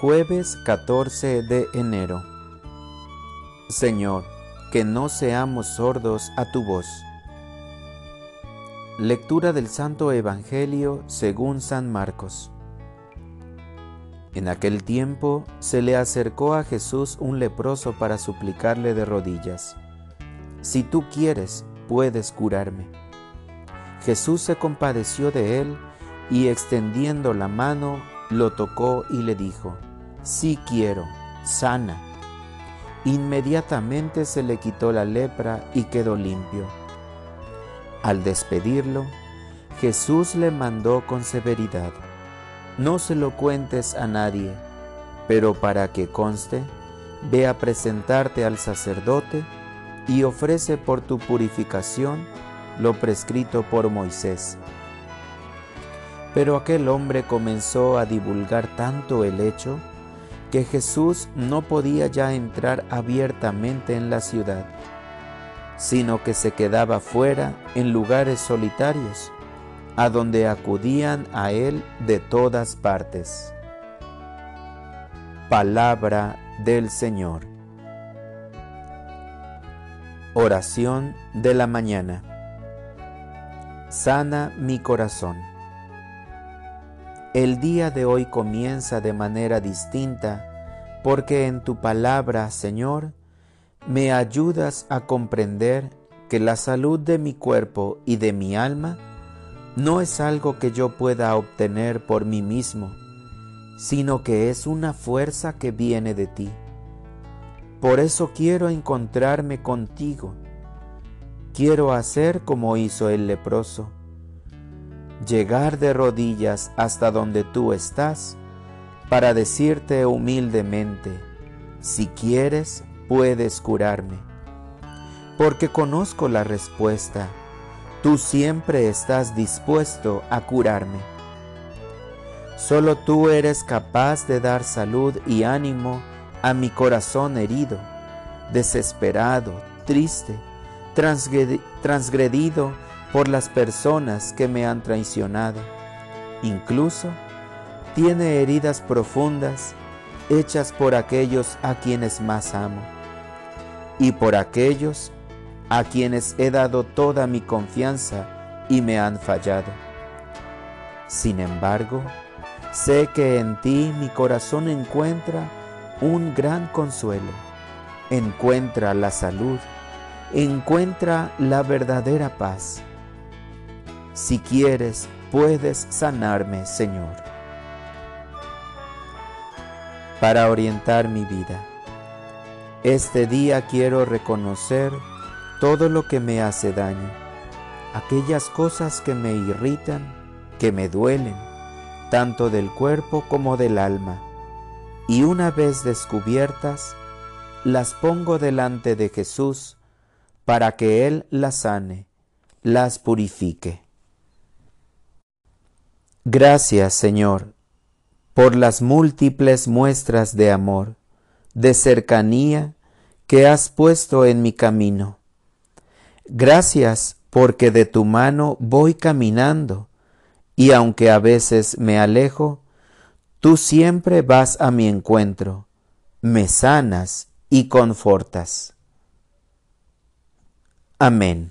Jueves 14 de enero. Señor, que no seamos sordos a tu voz. Lectura del Santo Evangelio según San Marcos. En aquel tiempo se le acercó a Jesús un leproso para suplicarle de rodillas, Si tú quieres, puedes curarme. Jesús se compadeció de él y extendiendo la mano, lo tocó y le dijo, sí quiero, sana. Inmediatamente se le quitó la lepra y quedó limpio. Al despedirlo, Jesús le mandó con severidad, no se lo cuentes a nadie, pero para que conste, ve a presentarte al sacerdote y ofrece por tu purificación lo prescrito por Moisés. Pero aquel hombre comenzó a divulgar tanto el hecho que Jesús no podía ya entrar abiertamente en la ciudad, sino que se quedaba fuera en lugares solitarios, a donde acudían a él de todas partes. Palabra del Señor. Oración de la mañana. Sana mi corazón. El día de hoy comienza de manera distinta porque en tu palabra, Señor, me ayudas a comprender que la salud de mi cuerpo y de mi alma no es algo que yo pueda obtener por mí mismo, sino que es una fuerza que viene de ti. Por eso quiero encontrarme contigo. Quiero hacer como hizo el leproso llegar de rodillas hasta donde tú estás para decirte humildemente, si quieres, puedes curarme. Porque conozco la respuesta, tú siempre estás dispuesto a curarme. Solo tú eres capaz de dar salud y ánimo a mi corazón herido, desesperado, triste, transgredido por las personas que me han traicionado. Incluso tiene heridas profundas hechas por aquellos a quienes más amo y por aquellos a quienes he dado toda mi confianza y me han fallado. Sin embargo, sé que en ti mi corazón encuentra un gran consuelo, encuentra la salud, encuentra la verdadera paz si quieres, puedes sanarme, Señor. Para orientar mi vida. Este día quiero reconocer todo lo que me hace daño, aquellas cosas que me irritan, que me duelen, tanto del cuerpo como del alma, y una vez descubiertas, las pongo delante de Jesús para que Él las sane, las purifique. Gracias, Señor, por las múltiples muestras de amor, de cercanía que has puesto en mi camino. Gracias porque de tu mano voy caminando y aunque a veces me alejo, tú siempre vas a mi encuentro, me sanas y confortas. Amén.